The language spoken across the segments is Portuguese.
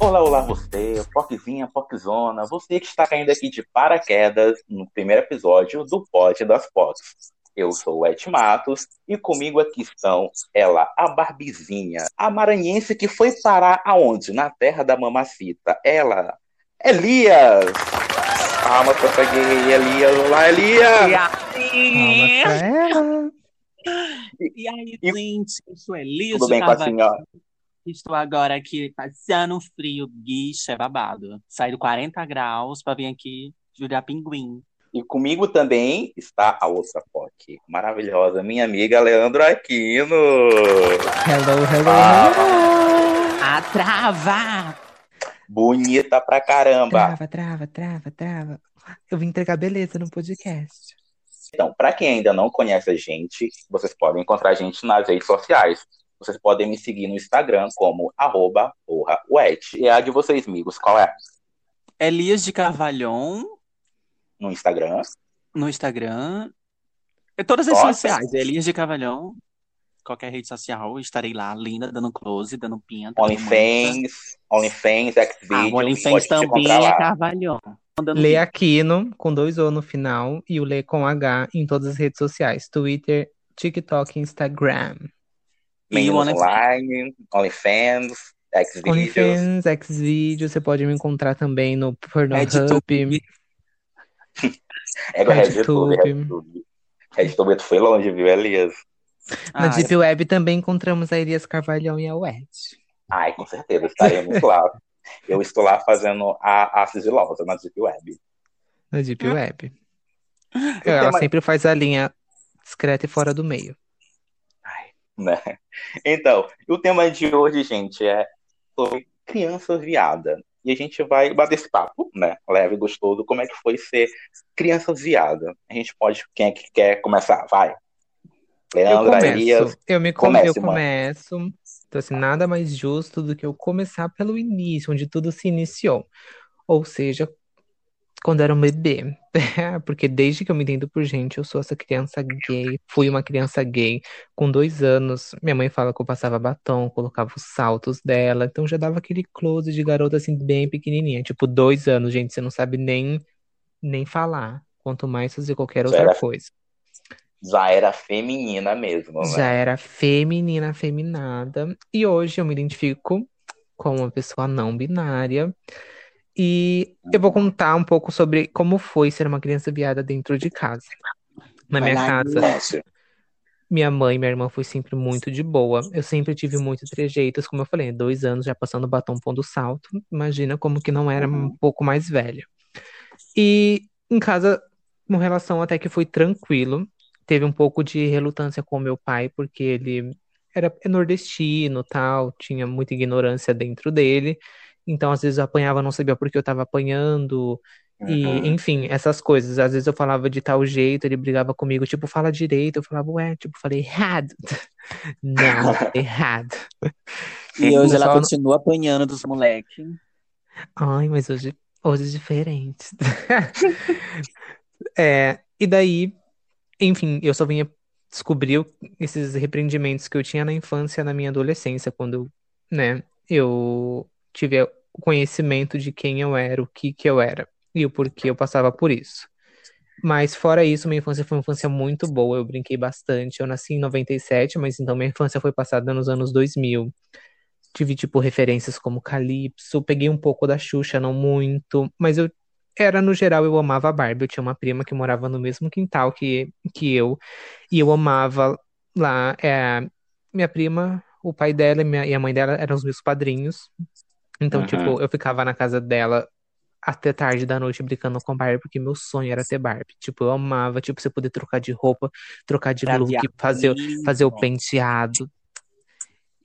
Olá, olá você, Poczzinha, Poczona, você que está caindo aqui de paraquedas no primeiro episódio do Pod das Pocs. Eu sou o Ed Matos e comigo aqui estão ela, a Barbizinha, a maranhense que foi parar aonde? Na terra da mamacita. Ela, Elias! Palmas pra peguei Elias. Olá, Elias! E aí, E- e aí, e- gente, eu sou Elisa Tudo bem com a senhora? Estou agora aqui passando um frio, bicho, é babado. Saí do 40 graus pra vir aqui jurar pinguim. E comigo também está a outra POC, maravilhosa, minha amiga Leandro Aquino. Hello, hello, Ah. hello. A trava! Bonita pra caramba. Trava, trava, trava, trava. Eu vim entregar beleza no podcast. Então, para quem ainda não conhece a gente, vocês podem encontrar a gente nas redes sociais. Vocês podem me seguir no Instagram como arroba. E a de vocês, amigos, qual é? Elias de Carvalhon No Instagram. no Instagram. Em todas as redes sociais, Elias de Carvalhon. Qualquer rede social, eu estarei lá, linda, dando close, dando pinta. OnlyFans, OnlyFans, Ah, Xvideo. o OnlyFans também é. Mandando Lê. Aquino, com dois O no final, e o Lê com H em todas as redes sociais. Twitter, TikTok e Instagram. E o Meninos. Online, OnlyFans, Xvideos. OnlyFans, Xvideos, você pode me encontrar também no Pornhub. É o RedTube, RedTube. Tu foi longe, viu, Elias? Na Ah, Deep Web também encontramos a Elias Carvalhão e a Wet. Ai, com certeza, estaremos lá. Eu estou lá fazendo a, a sigilosa na Deep Web. Na Deep Hum. Web. Ela tema- sempre faz a linha discreta e fora do meio. né? Então, o tema de hoje, gente, é sobre criança viada. E a gente vai bater esse papo, né? Leve e gostoso, como é que foi ser criança viada. A gente pode, quem é que quer começar? Vai. Eu Leandra, começo. Eu me com... Comece, eu começo. Então, assim, nada mais justo do que eu começar pelo início, onde tudo se iniciou. Ou seja, quando era um bebê. Porque desde que eu me entendo por gente, eu sou essa criança gay. Fui uma criança gay. Com dois anos, minha mãe fala que eu passava batom, colocava os saltos dela. Então já dava aquele close de garota, assim, bem pequenininha. Tipo, dois anos, gente, você não sabe nem, nem falar. Quanto mais fazer qualquer Já outra era coisa. Já era feminina mesmo, Já né? era feminina, afeminada. E hoje eu me identifico como uma pessoa não binária. E eu vou contar um pouco sobre como foi ser uma criança viada dentro de casa. Na minha casa, minha mãe e minha irmã foi sempre muito de boa. Eu sempre tive muitos trejeitos, como eu falei, dois anos já passando batom pondo salto. Imagina como que não era um Uhum. pouco mais velha. E em casa, uma relação até que foi tranquilo. Teve um pouco de relutância com meu pai, porque ele era nordestino, tal, tinha muita ignorância dentro dele. Então, às vezes eu apanhava, não sabia por que eu tava apanhando. E, Uhum. enfim, essas coisas. Às vezes eu falava de tal jeito, ele brigava comigo, tipo, fala direito. Eu falava, ué, tipo, falei errado. Não, errado. E hoje ela continua apanhando dos moleques. Ai, mas hoje, hoje é diferente. É, e daí, enfim, eu só vinha descobrir esses repreendimentos que eu tinha na infância, na minha adolescência, quando, né, eu tive conhecimento de quem eu era, o que que eu era e o porquê eu passava por isso. Mas fora isso, minha infância foi uma infância muito boa, eu brinquei bastante. Eu nasci em 97, mas então minha infância foi passada nos anos 2000. Tive, tipo, referências como Calypso, peguei um pouco da Xuxa, não muito, mas eu era, no geral, eu amava a Barbie. Eu tinha uma prima que morava no mesmo quintal que, que eu, e eu amava lá. é, minha prima, o pai dela e, minha- e a mãe dela eram os meus padrinhos. Então, Uhum. tipo, eu ficava na casa dela até tarde da noite brincando com Barbie, porque meu sonho era ter Barbie. Tipo, eu amava, tipo, você poder trocar de roupa, trocar de Pra look, fazer, fazer o penteado.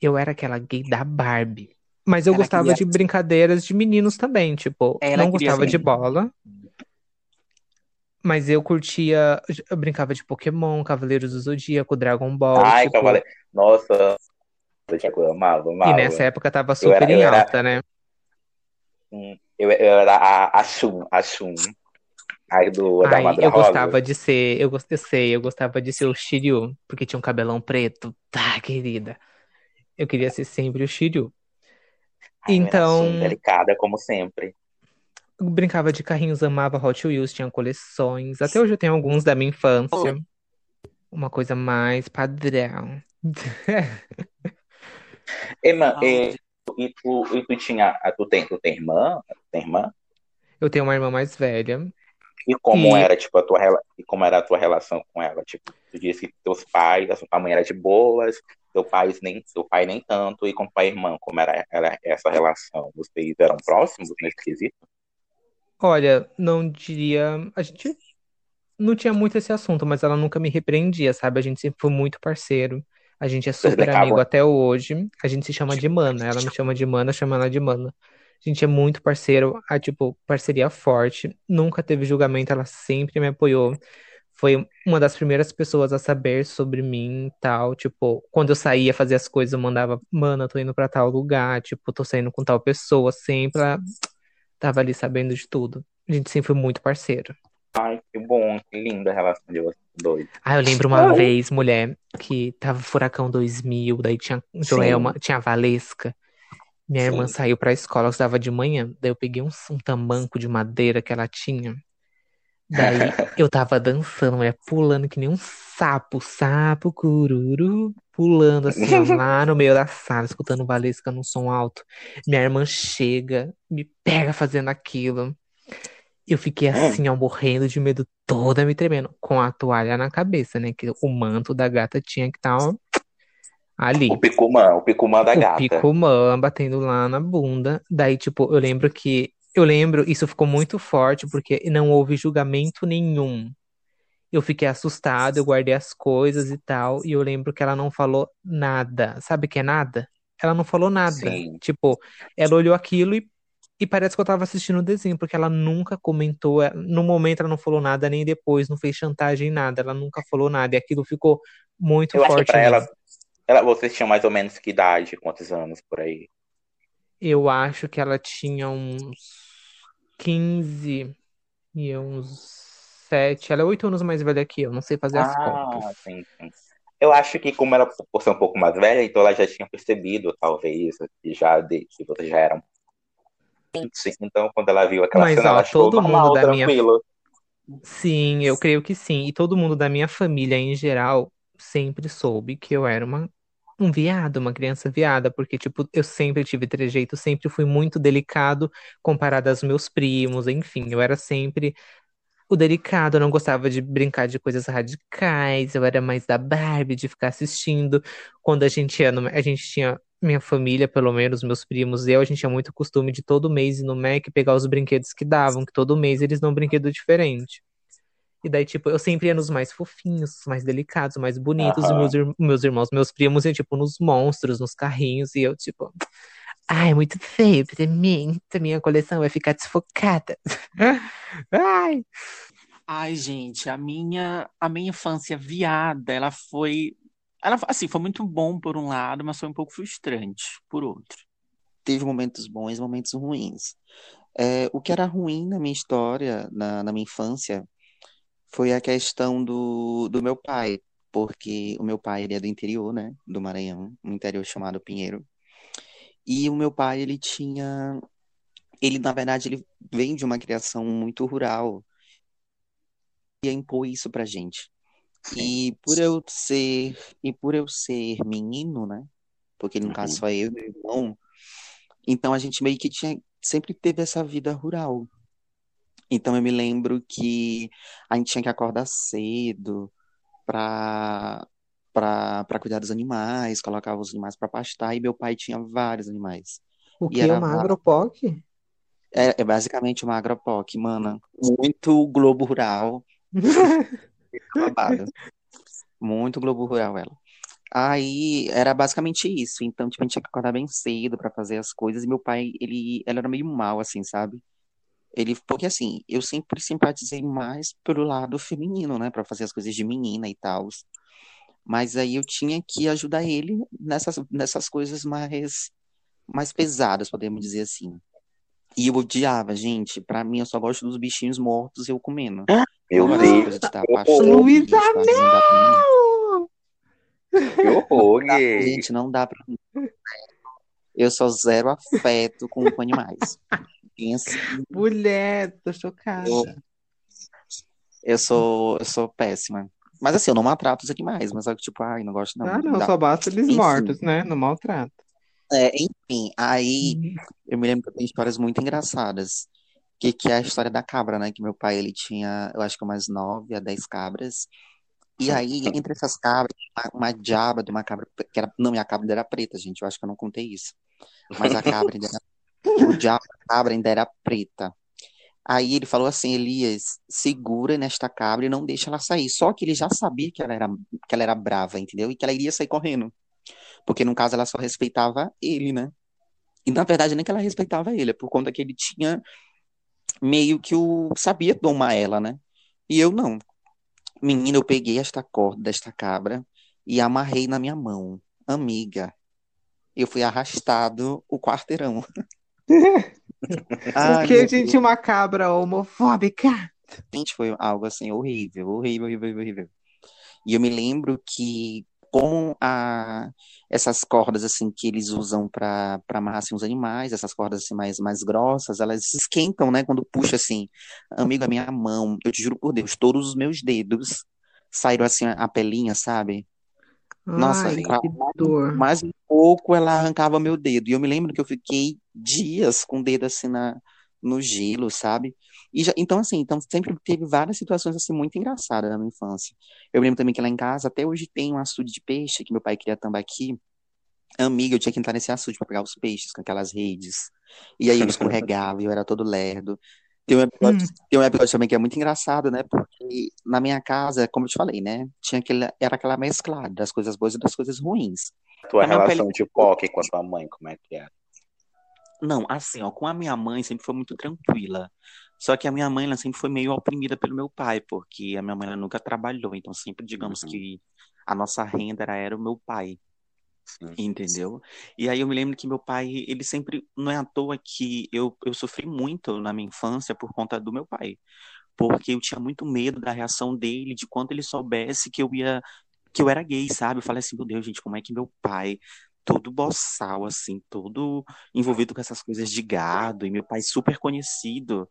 Eu era aquela gay da Barbie. Mas eu Ela gostava queria- de brincadeiras de meninos também, tipo, Ela não gostava ser- de bola. Mas eu curtia, eu brincava de Pokémon, Cavaleiros do Zodíaco, Dragon Ball, Ai, tipo, cavaleiro. Nossa, eu coisa amava, e amava. nessa época tava Eu super era- em eu era- alta, né? Eu, eu era a, a Shun, a Shun. A do da Ai, Madra eu Rosa. gostava de ser, eu, gost- eu sei, eu gostava de ser o Shiryu, porque tinha um cabelão preto, tá, querida. Eu queria ser sempre o Shiryu. Ai, Então, super delicada, como sempre. eu brincava de carrinhos, amava Hot Wheels, tinha coleções. Até hoje eu tenho alguns da minha infância. Uma coisa mais padrão. Emma, Ai, e, e tu, e tu tinha, ah, tu tem, tu tem irmã? Tem irmã? Eu tenho uma irmã mais velha. E como E era, tipo, a tua, e como era a tua relação com ela? Tipo, tu disse que teus pais, a sua mãe era de boas, teu pai nem, teu pai nem tanto, e com tua irmã, como era, era essa relação? Vocês eram próximos nesse quesito? olha, não diria. A gente não tinha muito esse assunto, mas ela nunca me repreendia, sabe? A gente sempre foi muito parceiro. A gente é super amigo até hoje. A gente se chama de mana. Ela me chama de mana, chama ela de mana. A gente é muito parceiro, a tipo, parceria forte. Nunca teve julgamento, ela sempre me apoiou. Foi uma das primeiras pessoas a saber sobre mim e tal. Tipo, quando eu saía fazer as coisas, eu mandava, mana, tô indo pra tal lugar, tipo, tô saindo com tal pessoa, sempre ela tava ali sabendo de tudo. A gente sempre foi muito parceiro. Ai, que bom, que linda a relação de vocês dois. Ah, eu lembro uma vez, mulher, que tava Furacão 2000, daí tinha Joelma, Sim, tinha a Valesca. Minha irmã sim. saiu pra escola, eu estudava de manhã. Daí eu peguei um, um tamanco de madeira que ela tinha. Daí eu tava dançando, mulher, pulando que nem um sapo, sapo, cururu, pulando assim, ó, lá no meio da sala, escutando Valesca num som alto. Minha irmã chega, me pega fazendo aquilo. Eu fiquei assim, ó, morrendo de medo, toda me tremendo, com a toalha na cabeça, né? Que o manto da gata tinha que estar, ó, ali. O Picumã, o Picumã da O gata. Picumã batendo lá na bunda. Daí, tipo, eu lembro que. Eu lembro, isso ficou muito forte, porque não houve julgamento nenhum. Eu fiquei assustado, eu guardei as coisas e tal, e eu lembro que ela não falou nada. Sabe o que é nada? Ela não falou nada. Sim. Tipo, ela olhou aquilo e, e parece que eu tava assistindo o desenho, porque ela nunca comentou, eh, no momento ela não falou nada, nem depois, não fez chantagem, nada. Ela nunca falou nada, e aquilo ficou muito Eu acho que forte pra ela, ela, vocês tinham mais ou menos que idade, quantos anos por aí? Eu acho que ela tinha uns 15 e eu uns 7. Ela é 8 anos mais velha que eu, não sei fazer as Ah, contas. sim, sim. Eu acho que como ela por ser um pouco mais velha, então ela já tinha percebido, talvez, que já de, que vocês já eram. Sim, Então, quando ela viu aquela Mas, cena, ela ó, achou todo normal, mundo da minha. tranquilo. Sim, eu creio que sim. E todo mundo da minha família em geral sempre soube que eu era uma, um viado, uma criança viada, porque, tipo, eu sempre tive trejeito, sempre fui muito delicado comparado aos meus primos, enfim, eu era sempre o delicado, eu não gostava de brincar de coisas radicais, eu era mais da Barbie, de ficar assistindo. Quando a gente ia no, a gente tinha, minha família, pelo menos, meus primos e eu, a gente tinha muito costume de todo mês ir no Mac pegar os brinquedos que davam, que todo mês eles dão um brinquedo diferente. E daí, tipo, eu sempre ia nos mais fofinhos, mais delicados, mais bonitos, e meus, ir- meus irmãos, meus primos iam, tipo, nos monstros, nos carrinhos, e eu, tipo, ai, muito feio pra mim, a minha coleção vai ficar desfocada. Ai. Ai, gente, a minha, a minha infância viada, ela foi, ela, assim, foi muito bom por um lado, mas foi um pouco frustrante por outro. Teve momentos bons momentos ruins. É, o que era ruim na minha história, na, na minha infância, foi a questão do, do meu pai, porque o meu pai ele é do interior, né, do Maranhão, um interior chamado Pinheiro. E o meu pai, ele tinha, ele na verdade, ele vem de uma criação muito rural e impor isso pra gente. Sim. E por eu ser, e por eu ser menino, né, porque no caso Uhum. só eu e meu irmão, então a gente meio que tinha, sempre teve essa vida rural. Então eu me lembro que a gente tinha que acordar cedo para para para cuidar dos animais, colocava os animais para pastar e meu pai tinha vários animais. O E que? era Uma agropoc? é, é basicamente uma agropoc, mana. Muito Globo Rural, babado. Muito Globo Rural ela. Aí era basicamente isso. Então, tipo, a gente tinha que acordar bem cedo para fazer as coisas e meu pai, ele, ele era meio mal assim, sabe? Ele, porque assim, eu sempre simpatizei mais pelo lado feminino, né, Pra fazer as coisas de menina e tal. Mas aí eu tinha que ajudar ele nessas, nessas coisas mais, mais pesadas, podemos dizer assim. E eu odiava, gente. Pra mim, eu só gosto dos bichinhos mortos e eu comendo. Meu Não gosto dessa Deus, pastando Luísa? Não que horror, gay. Gente, não dá pra mim. Eu sou zero afeto com, com animais. Pensa, Mulher, tô chocada. eu, eu sou, eu sou péssima. Mas assim, eu não maltrato os animais, mas é que tipo, ai, não gosto não. Ah, não não, só basta eles Enfim. mortos, né? No maltrato. É, enfim, aí eu me lembro que eu tenho histórias muito engraçadas. Que, que é a história da cabra, né? Que meu pai, ele tinha, eu acho que umas nove a dez cabras. E aí, entre essas cabras, uma, uma diaba de uma cabra, que era, não, minha cabra ainda era preta, gente, eu acho que eu não contei isso. Mas a cabra ainda era, o diabo da cabra ainda era preta. Aí ele falou assim, Elias, segura nesta cabra e não deixa ela sair. Só que ele já sabia que ela era, que ela era brava, entendeu? E que ela iria sair correndo. Porque no caso ela só respeitava ele, né? E na verdade nem que ela respeitava ele, é por conta que ele tinha meio que o sabia domar ela, né? E eu não. Menina, eu peguei esta corda desta cabra e amarrei na minha mão. Amiga, eu fui arrastado o quarteirão. Ai, Porque a gente tinha uma cabra homofóbica. Gente, foi algo assim horrível, horrível, horrível, horrível. E eu me lembro que com a, essas cordas assim que eles usam para amarrar assim, os animais, essas cordas assim mais mais grossas, elas esquentam, né, quando puxa assim. Amigo, a minha mão, eu te juro por Deus, todos os meus dedos saíram assim a pelinha, sabe? Nossa, Ai, a- que dor. mais um pouco ela arrancava meu dedo. E eu me lembro que eu fiquei dias com o dedo assim na, no gelo, sabe? E já, então, assim, então sempre teve várias situações assim muito engraçadas na minha infância. Eu lembro também que lá em casa até hoje tem um açude de peixe que meu pai queria tambaqui. Amiga, eu tinha que entrar nesse açude para pegar os peixes com aquelas redes. E aí eu escorregava e eu era todo lerdo. Tem um episódio, tem um episódio também que é muito engraçado, né? Porque na minha casa, como eu te falei, né? Tinha aquele, era aquela mesclada das coisas boas e das coisas ruins. Tua A relação de POC com a tua mãe, como é que é? Não, assim, ó, com a minha mãe sempre foi muito tranquila. Só que a minha mãe, ela sempre foi meio oprimida pelo meu pai, porque a minha mãe, ela nunca trabalhou. Então, sempre, digamos Uhum. que a nossa renda era, era o meu pai, Sim. entendeu? E aí eu me lembro que meu pai, ele sempre, não é à toa que eu, eu sofri muito na minha infância por conta do meu pai. Porque eu tinha muito medo da reação dele, de quando ele soubesse que eu ia, que eu era gay, sabe? Eu falei assim, meu Deus, gente, como é que meu pai, todo boçal, assim, todo envolvido com essas coisas de gado, e meu pai super conhecido,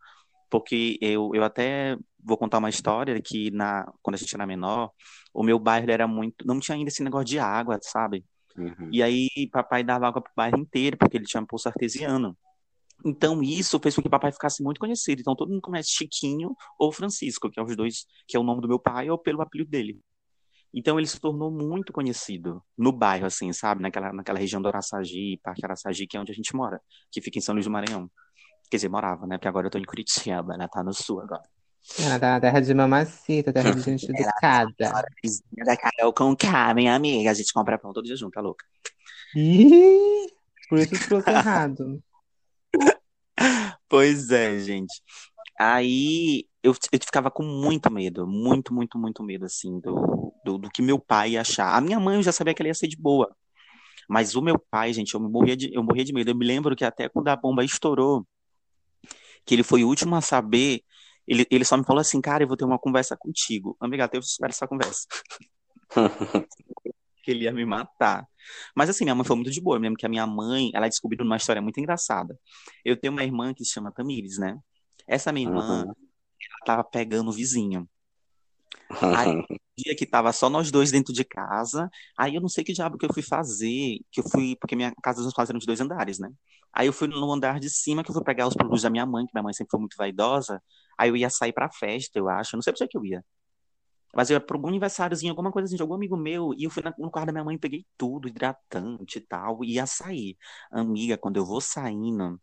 porque eu, eu até vou contar uma história que na, quando a gente era menor, o meu bairro era muito, não tinha ainda esse negócio de água, sabe? Uhum. E aí papai dava água pro bairro inteiro, porque ele tinha um poço artesiano. Então isso fez com que papai ficasse muito conhecido. Então todo mundo conhece Chiquinho ou Francisco, que é os dois, que é o nome do meu pai ou pelo apelido dele. Então ele se tornou muito conhecido no bairro, assim, sabe? Naquela, naquela região do Araçagi, Parque Araçagi, que é onde a gente mora, que fica em São Luís do Maranhão. Quer dizer, morava, né? Porque agora eu tô em Curitiba, né? Tá no sul agora. Ela tá na terra de mamacita, terra de gente educada. Vizinha da Carol com K, minha amiga. A gente compra pão todo dia junto, tá louca? Ih, por isso que trouxe errado. Pois é, gente. Aí eu, eu ficava com muito medo, muito, muito, muito medo, assim, do, do, do que meu pai ia achar. A minha mãe eu já sabia que ela ia ser de boa. Mas o meu pai, gente, eu morria de, eu morria de medo. Eu me lembro que até quando a bomba estourou, que ele foi o último a saber, ele, ele só me falou assim, cara, eu vou ter uma conversa contigo. Amiga, eu espero essa conversa. que ele ia me matar. Mas assim, minha mãe foi muito de boa. Eu me lembro que a minha mãe, ela descobriu uma história muito engraçada. Eu tenho uma irmã que se chama Tamires, né? Essa minha irmã, Uhum. ela tava pegando o vizinho. Aí, um dia que tava só nós dois dentro de casa, aí eu não sei que diabo que eu fui fazer, que eu fui, porque minha casa dos meus pais eram de dois andares, né? Aí eu fui no andar de cima, que eu fui pegar os produtos da minha mãe, que minha mãe sempre foi muito vaidosa, aí eu ia sair pra festa, eu acho, não sei pra que eu ia. Mas eu ia pra algum aniversáriozinho, alguma coisa assim, de algum amigo meu, e eu fui no quarto da minha mãe, peguei tudo, hidratante e tal, e ia sair. Amiga, quando eu vou saindo,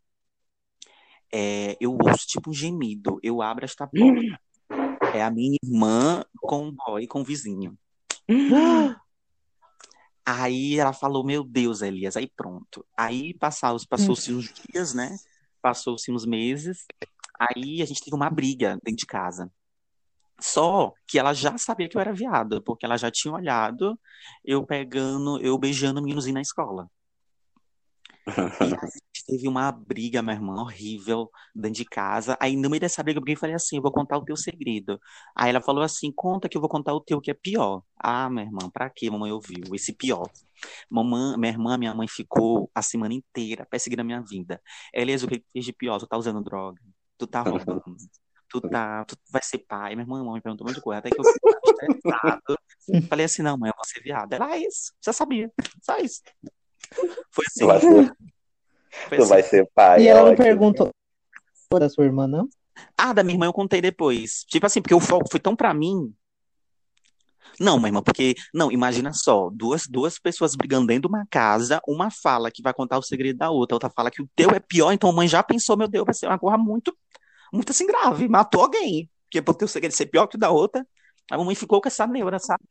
é, eu ouço tipo um gemido, eu abro esta porta. É a minha irmã com o boy, com o vizinho. Aí ela falou, meu Deus, Elias, aí pronto. Aí passou, passou-se uns dias, né? Passou-se uns meses. Aí a gente teve uma briga dentro de casa. Só que ela já sabia que eu era viado, porque ela já tinha olhado eu pegando, eu beijando o meninozinho na escola. E gente teve uma briga, minha irmã, horrível, dentro de casa. Aí, no meio dessa briga, eu falei assim: eu vou contar o teu segredo. Aí ela falou assim: conta que eu vou contar o teu, que é pior. Ah, minha irmã, pra quê? Mamãe ouviu esse pior. Mamãe, minha irmã, minha mãe ficou a semana inteira perseguindo a minha vida. Elias, o que fez de pior? Tu tá usando droga, tu tá roubando, tu tá, tu vai ser pai. Minha irmã, me perguntou um monte de coisa, até que eu fiquei estressado. Falei assim: não, mãe, eu vou ser. Ela, ah, é isso, já sabia, só isso. Foi assim. Tu vai ser, Foi tu assim. vai ser pai. E ela não perguntou da sua irmã, não? Ah, da minha irmã eu contei depois. Tipo assim, porque o foco foi tão pra mim. Não, minha irmã, porque. Não, imagina só: duas, duas pessoas brigando dentro de uma casa, uma fala que vai contar o segredo da outra, a outra fala que o teu é pior, então a mãe já pensou, meu Deus, vai ser uma coisa muito, muito assim grave, matou alguém. Porque por teu segredo ser pior que o da outra, a mamãe ficou com essa neura, sabe?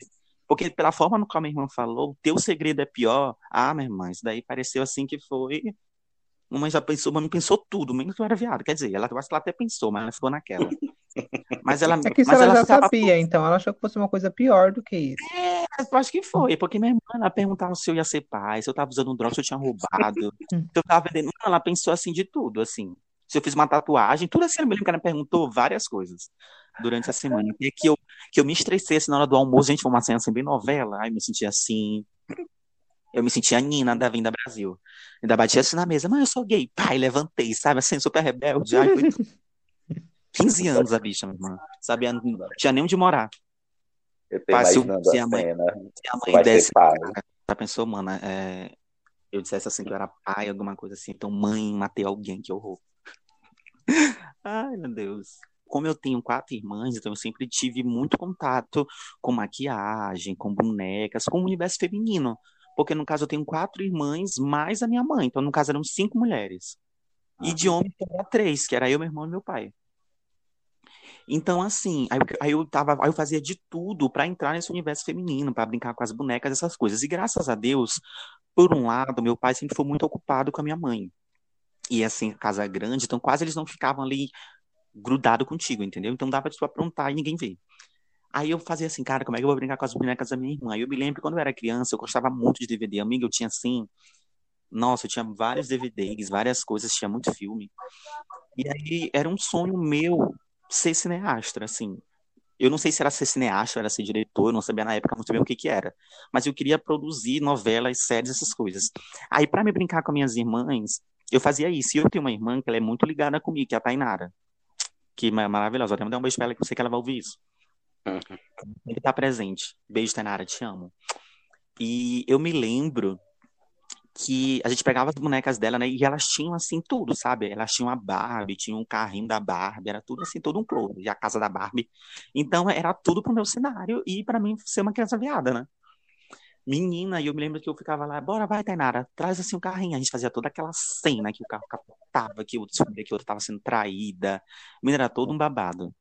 Porque pela forma no qual a minha irmã falou, o teu segredo é pior. Ah, minha irmã, isso daí pareceu assim que foi. Mamãe já pensou, mamãe pensou tudo, menos que eu era viado. Quer dizer, ela, eu acho que ela até pensou, mas ela ficou naquela. Mas ela, É que isso mas ela ela já sabia, então ela achou que fosse uma coisa pior do que isso. Eu acho que foi, porque minha irmã, ela perguntava se eu ia ser pai, se eu tava usando droga, se eu tinha roubado, se eu tava vendendo. Não, ela pensou assim de tudo, assim. Se eu fiz uma tatuagem, tudo assim, eu me lembro que ela me perguntou várias coisas durante a semana. E que eu, que eu me estressei assim, na hora do almoço, gente, foi uma cena assim, bem novela, aí eu me sentia assim. Eu me sentia a Nina da Vinda Brasil. Ainda batia assim na mesa, mas eu sou gay. Pai, levantei, sabe? Assim, super rebelde. Ai, foi 15 anos a bicha, minha irmã. Sabia, não tinha nem onde morar. Eu tô Pai, se se a mãe- cena. Se a mãe desse, já pensou, mano, é, eu dissesse assim que eu era pai, alguma coisa assim, então mãe, matei alguém, que horror. Ai, meu Deus. Como eu tenho quatro irmãs, então eu sempre tive muito contato com maquiagem, com bonecas, com o universo feminino. Porque no caso eu tenho quatro irmãs mais a minha mãe, então no caso eram cinco mulheres. E de homem era três, que era eu, meu irmão e meu pai. Então, assim, aí, eu- aí eu tava, aí eu fazia de tudo pra entrar nesse universo feminino, pra brincar com as bonecas, essas coisas. E graças a Deus, por um lado, meu pai sempre foi muito ocupado com a minha mãe. E assim, casa grande, então quase eles não ficavam ali grudado contigo, entendeu? Então dava de tu aprontar e ninguém vê. Aí eu fazia assim, cara, como é que eu vou brincar com as bonecas da minha irmã? Aí eu me lembro quando eu era criança, eu gostava muito de DVD. Amiga, eu tinha assim, nossa, eu tinha vários DVDs, várias coisas, tinha muito filme. E aí era um sonho meu ser cineasta, assim. Eu não sei se era ser cineasta, era ser diretor, eu não sabia na época muito bem o que que era. Mas eu queria produzir novelas, séries, essas coisas. Aí para me brincar com minhas irmãs, eu fazia isso. E eu tenho uma irmã que ela é muito ligada comigo, que é a Tainara. Que é maravilhosa. Até mandei um beijo pra ela, que eu sei que ela vai ouvir isso. Ele tá presente. Beijo, Tainara, te amo. E eu me lembro que a gente pegava as bonecas dela, né? E elas tinham assim tudo, sabe? Elas tinham a Barbie, tinham um carrinho da Barbie, era tudo assim, todo um clone, a casa da Barbie. Então era tudo pro meu cenário e pra mim ser uma criança viada, né? Menina, e eu me lembro que eu ficava lá, bora, vai, Tainara, traz assim o carrinho. A gente fazia toda aquela cena que o carro capotava, que eu descobria que a outra tava sendo traída. Menina, era todo um babado.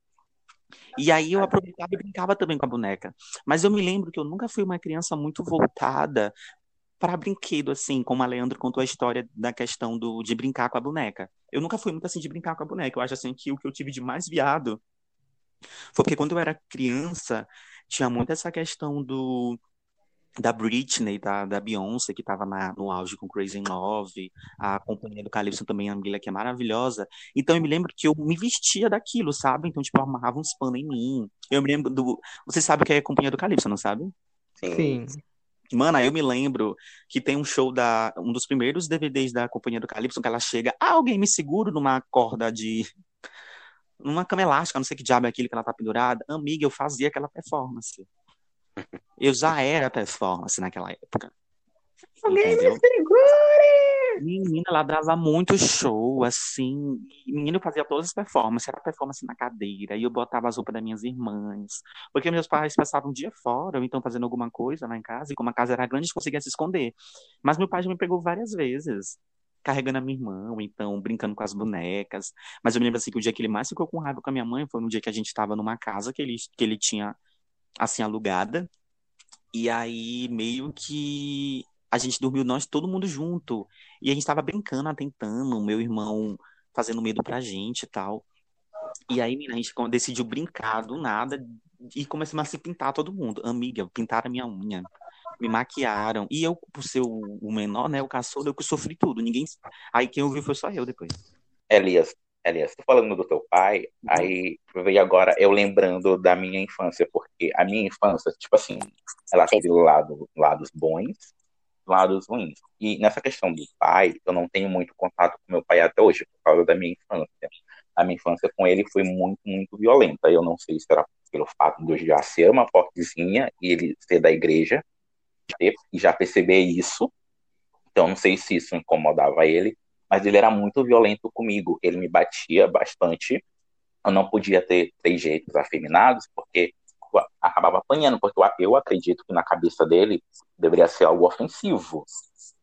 E aí eu aproveitava e brincava também com a boneca. Mas eu me lembro que eu nunca fui uma criança muito voltada para brinquedo, assim, como a Leandro contou a história da questão do, de brincar com a boneca. Eu nunca fui muito assim de brincar com a boneca. Eu acho assim que o que eu tive de mais viado foi porque quando eu era criança, tinha muito essa questão do da Britney, da, da Beyoncé, que estava no auge com Crazy in Love, a companhia do Calypso também, a Mila, que é maravilhosa. Então eu me lembro que eu me vestia daquilo, sabe? Então, tipo, eu amarrava uns panos em mim. Eu me lembro do. Você sabe o que é a companhia do Calypso, não sabe? Sim. Mano, aí eu me lembro que tem um show da. Um dos primeiros DVDs da Companhia do Calypso, que ela chega. Ah, alguém me segura numa corda de. Numa cama elástica, não sei que diabo é aquilo que ela tá pendurada. Amiga, eu fazia aquela performance. Eu já era performance naquela época. Entendeu? Menina, ela dava muito show, assim. Menina, eu fazia todas as performances. Era performance na cadeira. E eu botava as roupas das minhas irmãs. Porque meus pais passavam um dia fora, ou então fazendo alguma coisa lá em casa. E como a casa era grande, eles conseguiam se esconder. Mas meu pai já me pegou várias vezes. Carregando a minha irmã, ou então brincando com as bonecas. Mas eu me lembro assim que o dia que ele mais ficou com raiva com a minha mãe foi no dia que a gente estava numa casa que ele, que ele tinha, assim, alugada. E aí, meio que a gente dormiu nós todo mundo junto. E a gente tava brincando, atentando, meu irmão fazendo medo pra gente e tal. E aí, a gente decidiu brincar do nada e começamos a se pintar todo mundo. Amiga, pintaram a minha unha. me maquiaram. E eu, por ser o, o menor, né, o caçula, eu que sofri tudo. Ninguém. Aí quem ouviu foi só eu depois. Elias, Elias, tô falando do teu pai, aí veio agora eu lembrando da minha infância, porque a minha infância, tipo assim, ela teve lado, lados bons, lados ruins. E nessa questão do pai, eu não tenho muito contato com meu pai até hoje, por causa da minha infância. A minha infância com ele foi muito, muito violenta. Eu não sei se era pelo fato de eu já ser uma portezinha e ele ser da igreja, e já perceber isso. Então, não sei se isso incomodava ele, mas ele era muito violento comigo. Ele me batia bastante. Eu não podia ter três jeitos afeminados, porque eu acabava apanhando, porque eu acredito que na cabeça dele deveria ser algo ofensivo.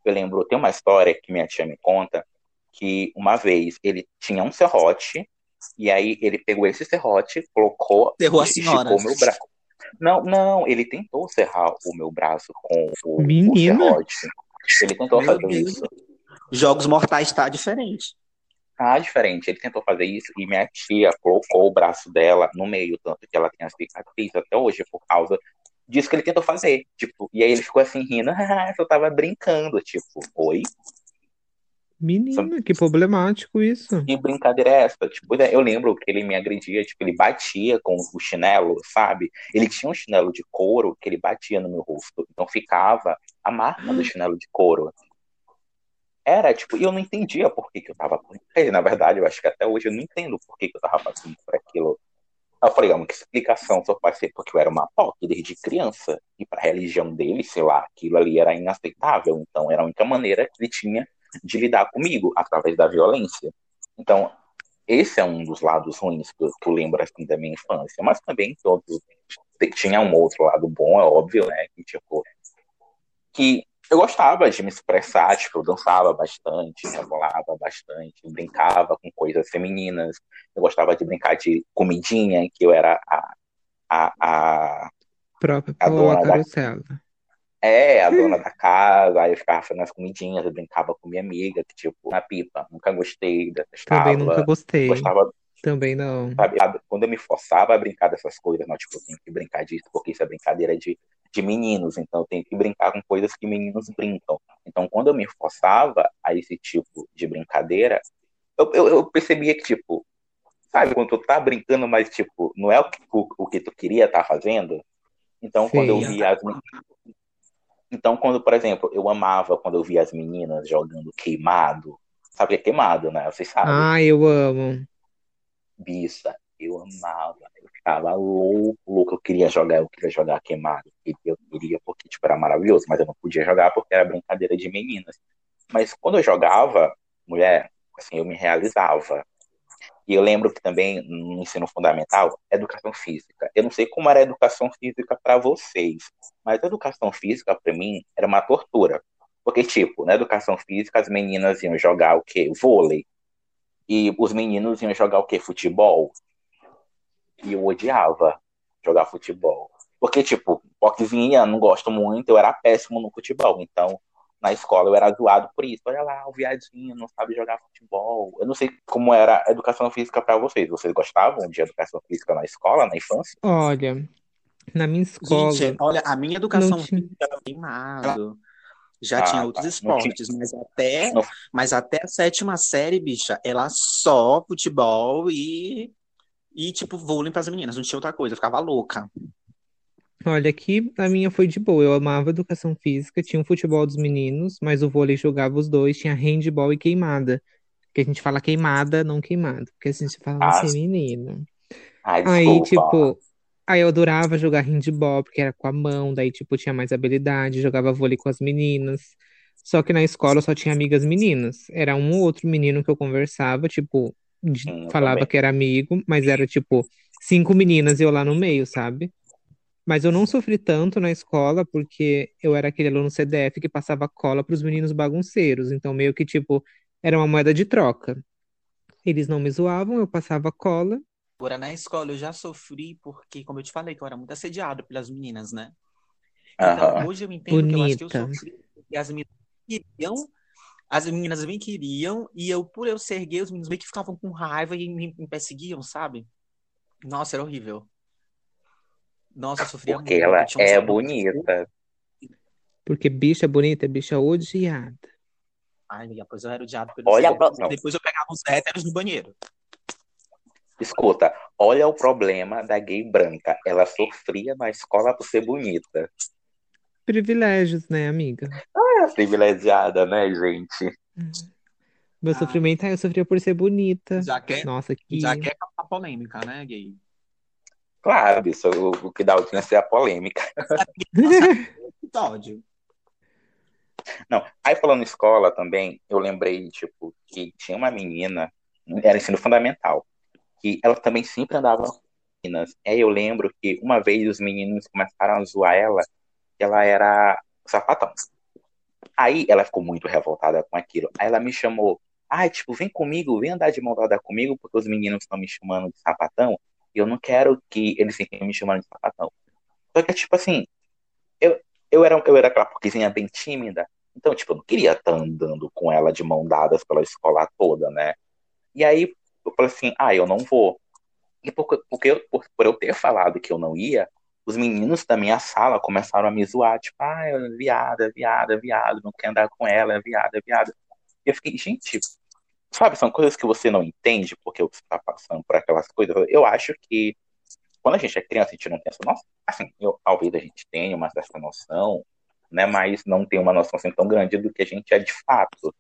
Eu lembro, tem uma história que minha tia me conta, que uma vez ele tinha um serrote, e aí ele pegou esse serrote, colocou, Derrou a senhora. esticou meu braço. Não, não, ele tentou serrar o meu braço com o, o serrote. Ele tentou Meu fazer Deus. isso. Jogos Mortais tá diferente. Tá diferente. Ele tentou fazer isso e minha tia colocou o braço dela no meio, tanto que ela tem a cicatriz até hoje por causa disso que ele tentou fazer. Tipo, e aí ele ficou assim rindo, ah, eu tava brincando, tipo, oi? Menina, que problemático isso. Que brincadeira é essa? Tipo, eu lembro que ele me agredia, tipo, ele batia com o chinelo, sabe? Ele tinha um chinelo de couro que ele batia no meu rosto. Então ficava a marca do chinelo de couro. Era, tipo, e eu não entendia por que, que eu tava. É, Na verdade, eu acho que até hoje eu não entendo por que, que eu tava passando por aquilo. Eu falei, ah, que explicação só pode ser porque eu era uma POC desde criança. E pra religião dele, sei lá, aquilo ali era inaceitável. Então era a única maneira que ele tinha de lidar comigo, através da violência. Então, esse é um dos lados ruins que eu, que eu lembro assim, da minha infância. Mas também todo, tinha um outro lado bom, é óbvio, né? Que, tipo, que eu gostava de me expressar, tipo, eu dançava bastante, rebolava bastante, brincava com coisas femininas, eu gostava de brincar de comidinha, que eu era a, a, a Própria A dona da- Carosella. é, a dona da casa, aí eu ficava fazendo as comidinhas, eu brincava com minha amiga, que, tipo, na pipa, nunca gostei, detestava, Também nunca gostei. gostava, Também não. sabe, quando eu me forçava a brincar dessas coisas, não, tipo, eu tenho que brincar disso, porque isso é brincadeira de, de meninos, então eu tenho que brincar com coisas que meninos brincam. Então, quando eu me forçava a esse tipo de brincadeira, eu, eu, eu percebia que, tipo, sabe, quando tu tá brincando, mas, tipo, não é o que, o, o que tu queria estar fazendo, então, quando eu via as Então, quando, por exemplo, eu amava quando eu via as meninas jogando queimado. Sabe o que é queimado, né? Vocês sabem. Ah, eu amo. Bicha, eu amava. Ficava louco, louco. Eu queria jogar, eu queria jogar queimado. Eu queria porque, tipo, era maravilhoso. Mas eu não podia jogar porque era brincadeira de meninas. Mas quando eu jogava, mulher, assim, eu me realizava. E eu lembro que também no ensino fundamental, educação física. Eu não sei como era a educação física para vocês, mas a educação física para mim era uma tortura. Porque tipo, na educação física as meninas iam jogar o quê? Vôlei. E os meninos iam jogar o quê? Futebol. E eu odiava jogar futebol. Porque tipo, poquezinha, não gosto muito, eu era péssimo no futebol. Então, na escola eu era zoado por isso. Olha lá, o viadinho não sabe jogar futebol. Eu não sei como era a educação física para vocês. Vocês gostavam de educação física na escola, na infância? Olha, na minha escola, Gente, olha, a minha educação tinha. física era queimado. Já Ah, tinha tá. outros tinha- esportes, mas até, Não. mas até a sétima série, bicha, ela só futebol e, e tipo, vôlei pras meninas, não tinha outra coisa, eu ficava louca. Olha, aqui a minha foi de boa. Eu amava educação física, tinha o futebol dos meninos, mas o vôlei jogava os dois, tinha handball e queimada. Que a gente fala queimada, não queimada, porque a gente fala Ah, feminino. Ai, Aí, tipo, aí eu adorava jogar handball, porque era com a mão, daí, tipo, tinha mais habilidade, jogava vôlei com as meninas. Só que na escola eu só tinha amigas meninas. Era um ou outro menino que eu conversava, tipo, Sim, falava também. que era amigo, mas era, tipo, cinco meninas e eu lá no meio, sabe? Mas eu não sofri tanto na escola porque eu era aquele aluno CDF que passava cola pros meninos bagunceiros. Então, meio que, tipo, era uma moeda de troca. Eles não me zoavam, eu passava cola. Agora, na escola eu já sofri porque, como eu te falei, que eu era muito assediado pelas meninas, né? Então, hoje eu entendo que eu acho que eu Bonita. sofri porque as meninas queriam, as meninas bem queriam, e eu, por eu ser gay, os meninos meio que ficavam com raiva e me, me perseguiam, sabe? Nossa, era horrível. Nossa, eu sofria Porque muito. ela é alunos- bonita. Porque bicha bonita é bicha odiada. Ai, amiga, pois eu era odiado pelos Olha, não. Depois eu pegava os héteros no banheiro. Escuta, olha o problema da gay branca. Ela sofria na escola por ser bonita. Privilégios, né, amiga? É privilegiada, né, gente? Meu Ah. sofrimento, ah, eu sofria por ser bonita. Já quer, Nossa, que. já quer a polêmica, né, gay? Claro, isso, o, o que dá audiência é a polêmica. Episódio. Não, aí falando em escola também, eu lembrei, tipo, que tinha uma menina, era ensino fundamental, que ela também sempre andava com meninas. Aí eu lembro que uma vez os meninos começaram a zoar ela, ela era sapatão. Aí ela ficou muito revoltada com aquilo. Aí ela me chamou, ai, tipo, vem comigo, vem andar de mão dada comigo, porque os meninos estão me chamando de sapatão, e eu não quero que eles fiquem me chamando de sapatão. Só que, tipo assim, eu, eu, era, eu era aquela porquezinha bem tímida, então, tipo, eu não queria estar andando com ela de mão dadas pela escola toda, né? E aí eu falei assim, ah, eu não vou. E por, porque eu- por, por eu ter falado que eu não ia, os meninos da minha sala começaram a me zoar, tipo, ah, é viada, viada, viado, não quer andar com ela, é viada, viada. E eu fiquei, gente, sabe, são coisas que você não entende porque você está passando por aquelas coisas. Eu acho que quando a gente é criança, a gente não tem essa noção. Assim, eu, talvez a gente tenha uma certa noção, né? Mas não tem uma noção assim, tão grande do que a gente é de fato.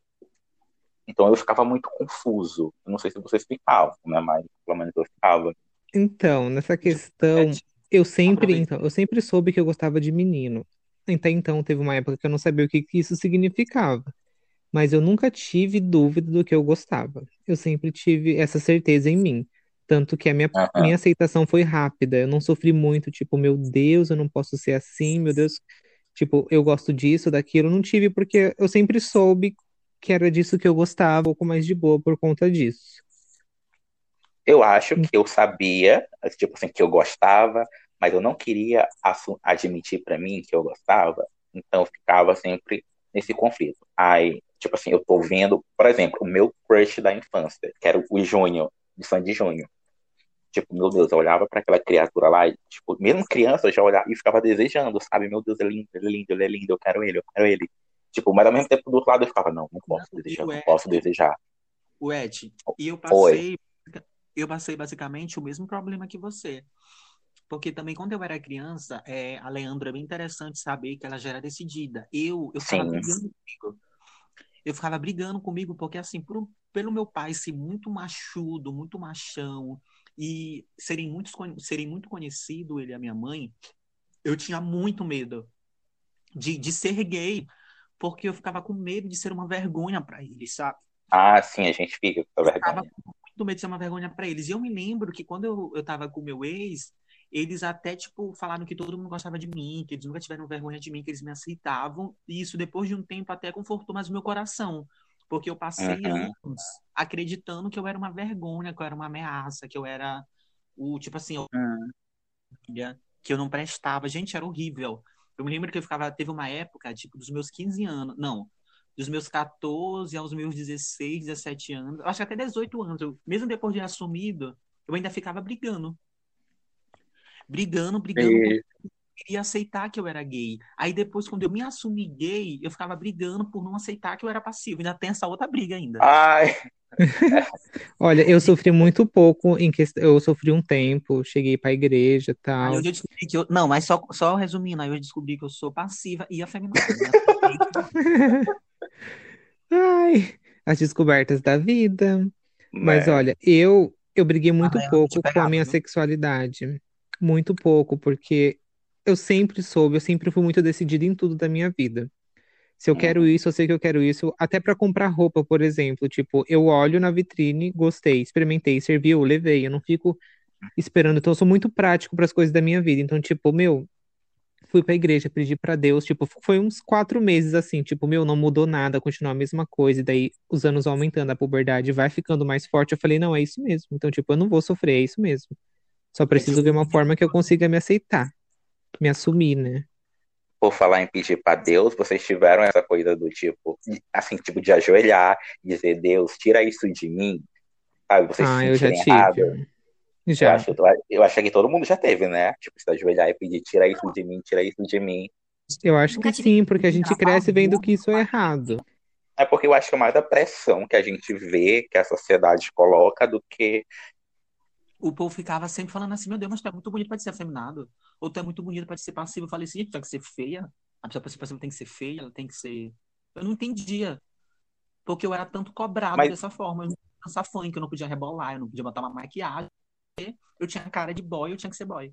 Então eu ficava muito confuso. Eu não sei se vocês ficavam, né? Mas pelo menos eu ficava. Então, nessa questão, eu sempre, Aproveita. então, eu sempre soube que eu gostava de menino. Até então, teve uma época que eu não sabia o que que isso significava. Mas eu nunca tive dúvida do que eu gostava. Eu sempre tive essa certeza em mim. Tanto que a minha, Aham. minha aceitação foi rápida. Eu não sofri muito, tipo, meu Deus, eu não posso ser assim, meu Deus, tipo, eu gosto disso, daquilo. Eu não tive, porque eu sempre soube que era disso que eu gostava, um pouco mais de boa por conta disso. Eu acho que eu sabia, tipo assim, que eu gostava, mas eu não queria admitir pra mim que eu gostava. Então eu ficava sempre nesse conflito. Aí, tipo assim, eu tô vendo, por exemplo, o meu crush da infância, que era o Júnior, de Sandy Júnior. Tipo, meu Deus, eu olhava pra aquela criatura lá, e, tipo, mesmo criança, eu já olhava e ficava desejando, sabe? Meu Deus, ele é lindo, ele é lindo, ele é lindo, eu quero ele, eu quero ele. Tipo, mas ao mesmo tempo do outro lado eu ficava, não, não posso desejar, não posso desejar. O Ed, e eu Oi. Eu passei basicamente o mesmo problema que você. Porque também quando eu era criança, é, a Leandra é bem interessante saber que ela já era decidida. Eu, eu ficava Sim. brigando comigo. Eu ficava brigando comigo porque assim, por pelo meu pai ser muito machudo, muito machão e serem muito, serem muito conhecido ele e a minha mãe, eu tinha muito medo de, de ser gay, porque eu ficava com medo de ser uma vergonha para eles, sabe? Ah, sim, a gente fica com essa ficava vergonha. com muito medo de ser uma vergonha pra eles. E eu me lembro que quando eu, eu tava com o meu ex, eles até, tipo, falaram que todo mundo gostava de mim, que eles nunca tiveram vergonha de mim, que eles me aceitavam. E isso, depois de um tempo, até confortou mais o meu coração. Porque eu passei Uhum. anos acreditando que eu era uma vergonha, que eu era uma ameaça, que eu era o, tipo assim, eu- que eu não prestava. Gente, era horrível. Eu me lembro que eu ficava, teve uma época, tipo, dos meus 15 anos, não, dos meus 14 aos meus 16, 17 anos, acho que até 18 anos, eu, mesmo depois de assumido, eu ainda ficava brigando. Brigando, brigando, E- queria aceitar que eu era gay. Aí depois, quando eu me assumi gay, eu ficava brigando por não aceitar que eu era passivo. Ainda tem essa outra briga ainda. Ai, Olha, eu sofri muito pouco em questão, eu sofri um tempo, cheguei pra igreja, Aí tal. hoje eu descobri que eu. Não, mas só, só resumindo, aí eu descobri que eu sou passiva e afeminada. né? Ai, as descobertas da vida. Mas né? olha, eu eu briguei muito Leandro pouco te com a pegava, minha viu? sexualidade. Muito pouco, porque eu sempre soube, eu sempre fui muito decidida em tudo da minha vida. Se eu quero Uhum. isso, eu sei que eu quero isso, até pra comprar roupa, por exemplo, tipo, eu olho na vitrine, gostei, experimentei, serviu, levei, eu não fico esperando, então eu sou muito prático para as coisas da minha vida. Então, tipo, meu, fui pra igreja, pedi pra Deus, tipo, foi uns quatro meses assim, tipo, meu, não mudou nada, continua a mesma coisa, e daí os anos aumentando, a puberdade vai ficando mais forte, eu falei, não, é isso mesmo, então, tipo, eu não vou sofrer, é isso mesmo. Só preciso ver uma forma que eu consiga me aceitar, me assumir, né? Por falar em pedir pra Deus, vocês tiveram essa coisa do tipo, assim, tipo de ajoelhar, dizer, Deus, tira isso de mim, sabe? Vocês Ah, se eu já sentirem errado. tive. Eu Já. acho, eu acho que todo mundo já teve, né? Tipo, se ajoelhar e pedir, tira isso de mim, tira isso de mim. Eu acho que sim, porque a gente cresce vendo que isso é errado. É porque eu acho que é mais a pressão que a gente vê, que a sociedade coloca, do que. O povo ficava sempre falando assim: meu Deus, mas tu é muito bonito pra ser afeminado. Ou tu é muito bonito pra ser passivo. Eu falei assim: tu tem que ser feia. A pessoa passiva tem que ser feia, ela tem que ser. Eu não entendia. Porque eu era tanto cobrado Mas- dessa forma. Eu não podia dançar funk, eu não podia rebolar, eu não podia botar uma maquiagem. Eu tinha cara de boy, eu tinha que ser boy.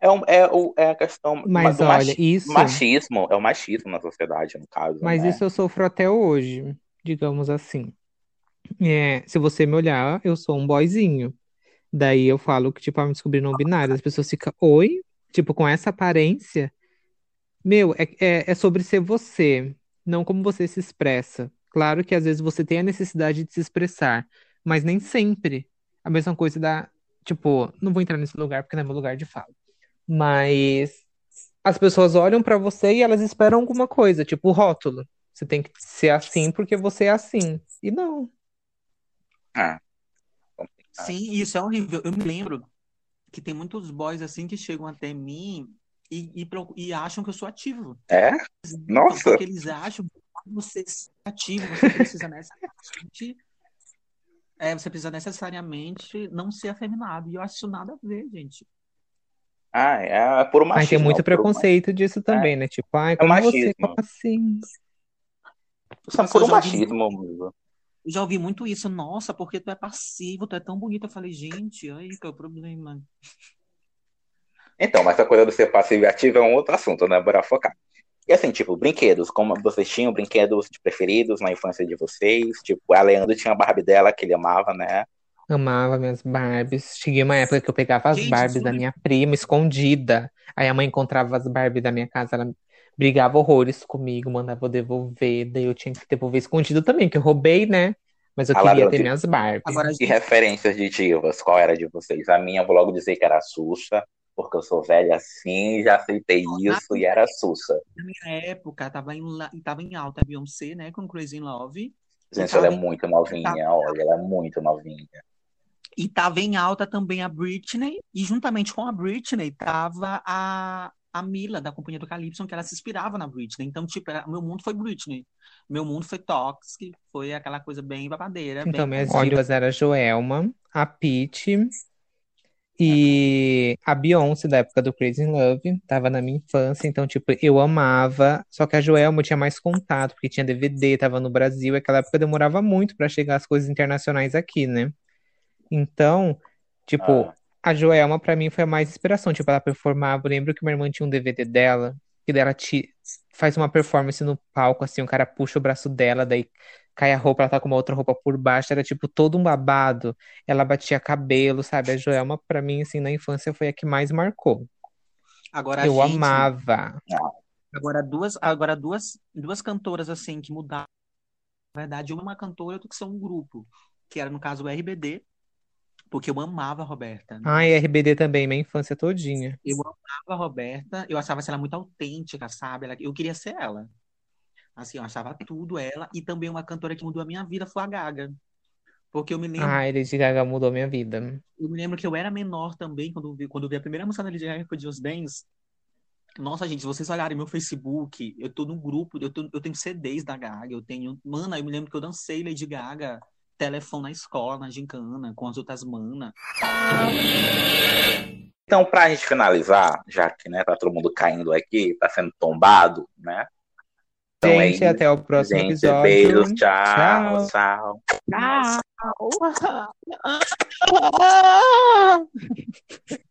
É, um- é, o- é a questão Mas do olha, machi- isso. machismo. É o machismo na sociedade, no caso. Mas né? isso eu sofro até hoje, digamos assim. É, se você me olhar, eu sou um boyzinho. Daí eu falo que, tipo, eu me descobri não binário. As pessoas ficam, oi? Tipo, com essa aparência. Meu, é, é, é sobre ser você, não como você se expressa. Claro que às vezes você tem a necessidade de se expressar, mas nem sempre. A mesma coisa da. Tipo, não vou entrar nesse lugar porque não é meu lugar de fala. Mas as pessoas olham pra você e elas esperam alguma coisa, tipo rótulo. Você tem que ser assim porque você é assim. E não. Ah, complicado. Sim, isso é horrível. Eu me lembro que tem muitos boys assim que chegam até mim e, e, e acham que eu sou ativo. É? Nossa! Porque eles acham que quando você é ativo, você precisa necessariamente. É, você precisa necessariamente não ser afeminado. E eu acho isso nada a ver, gente. Ah, é por Mas tem machismo. muito preconceito disso também, né? Tipo, ai, como você, machismo. como assim? É Nossa, por ouvi machismo, amigo. Já ouvi muito isso. Nossa, porque tu é passivo, tu é tão bonito. Eu falei, gente, aí que é o problema. Então, mas essa coisa do ser passivo e ativo é um outro assunto, né? Bora focar. E assim, tipo, brinquedos. Como vocês tinham brinquedos preferidos na infância de vocês? Tipo, a Leandro tinha a Barbie dela que ele amava, né? Amava minhas Barbies. Cheguei uma época que eu pegava as Gente, Barbies da minha prima escondida. Aí a mãe encontrava as Barbies da minha casa, ela brigava horrores comigo, mandava eu devolver. Daí eu tinha que devolver escondido também, que eu roubei, né? Mas eu A queria ladrão ter de- minhas Barbies. Agora, E gente, referências de divas, qual era de vocês? A minha, eu vou logo dizer que era a Xuxa, porque eu sou velha assim, já aceitei isso e era a Xuxa. na minha época, tava em, la- tava em alta a Beyoncé, né? Com Crazy in Love. Gente, tava ela é em- muito novinha, olha, ela é muito novinha. E tava em alta também a Britney. E juntamente com a Britney tava a, a Mila, da Companhia do Calypso, que ela se inspirava na Britney. Então, tipo, era- meu mundo foi Britney. Meu mundo foi Toxic. Foi aquela coisa bem babadeira. Então, bem minhas divas eram a Joelma, a Pitty e a Beyoncé da época do Crazy in Love. Tava na minha infância, então, tipo, eu amava. Só que a Joelma tinha mais contato, porque tinha DVD, tava no Brasil. e Aquela época demorava muito pra chegar as coisas internacionais aqui, né? Então, tipo, Ah. A Joelma pra mim foi a mais inspiração. Tipo, ela performava. Eu lembro que minha irmã tinha um DVD dela, que dela te faz uma performance no palco, assim, o cara puxa o braço dela, daí cai a roupa, ela tá com uma outra roupa por baixo, era tipo todo um babado. Ela batia cabelo, sabe? A Joelma, pra mim, assim, na infância foi a que mais marcou. Agora, Eu gente, amava. Agora, duas, agora duas, duas cantoras assim que mudaram. Na verdade, uma uma cantora e outra que são um grupo. Que era, no caso, o RBD. Porque eu amava a Roberta. Ai, RBD também, minha infância todinha. Eu amava a Roberta, eu achava ela muito autêntica, sabe? Ela- eu queria ser ela. Assim, eu achava tudo ela. E também uma cantora que mudou a minha vida foi a Gaga. Porque eu me lembro, Ai, Lady Gaga mudou minha vida. eu me lembro que eu era menor também quando vi, quando vi a primeira música da Lady Gaga, que foi Just Dance. Nossa, gente, se vocês olharem meu Facebook, eu tô no grupo, eu, tô- eu tenho CDs da Gaga, eu tenho. Mano, eu me lembro que eu dancei Lady Gaga, telefone na escola, na gincana, com as outras manas. Então, pra gente finalizar, já que né, tá todo mundo caindo aqui, tá sendo tombado, né? Então é Gente, até o próximo Gente, episódio. beijos, tchau, Tchau. tchau. Tchau!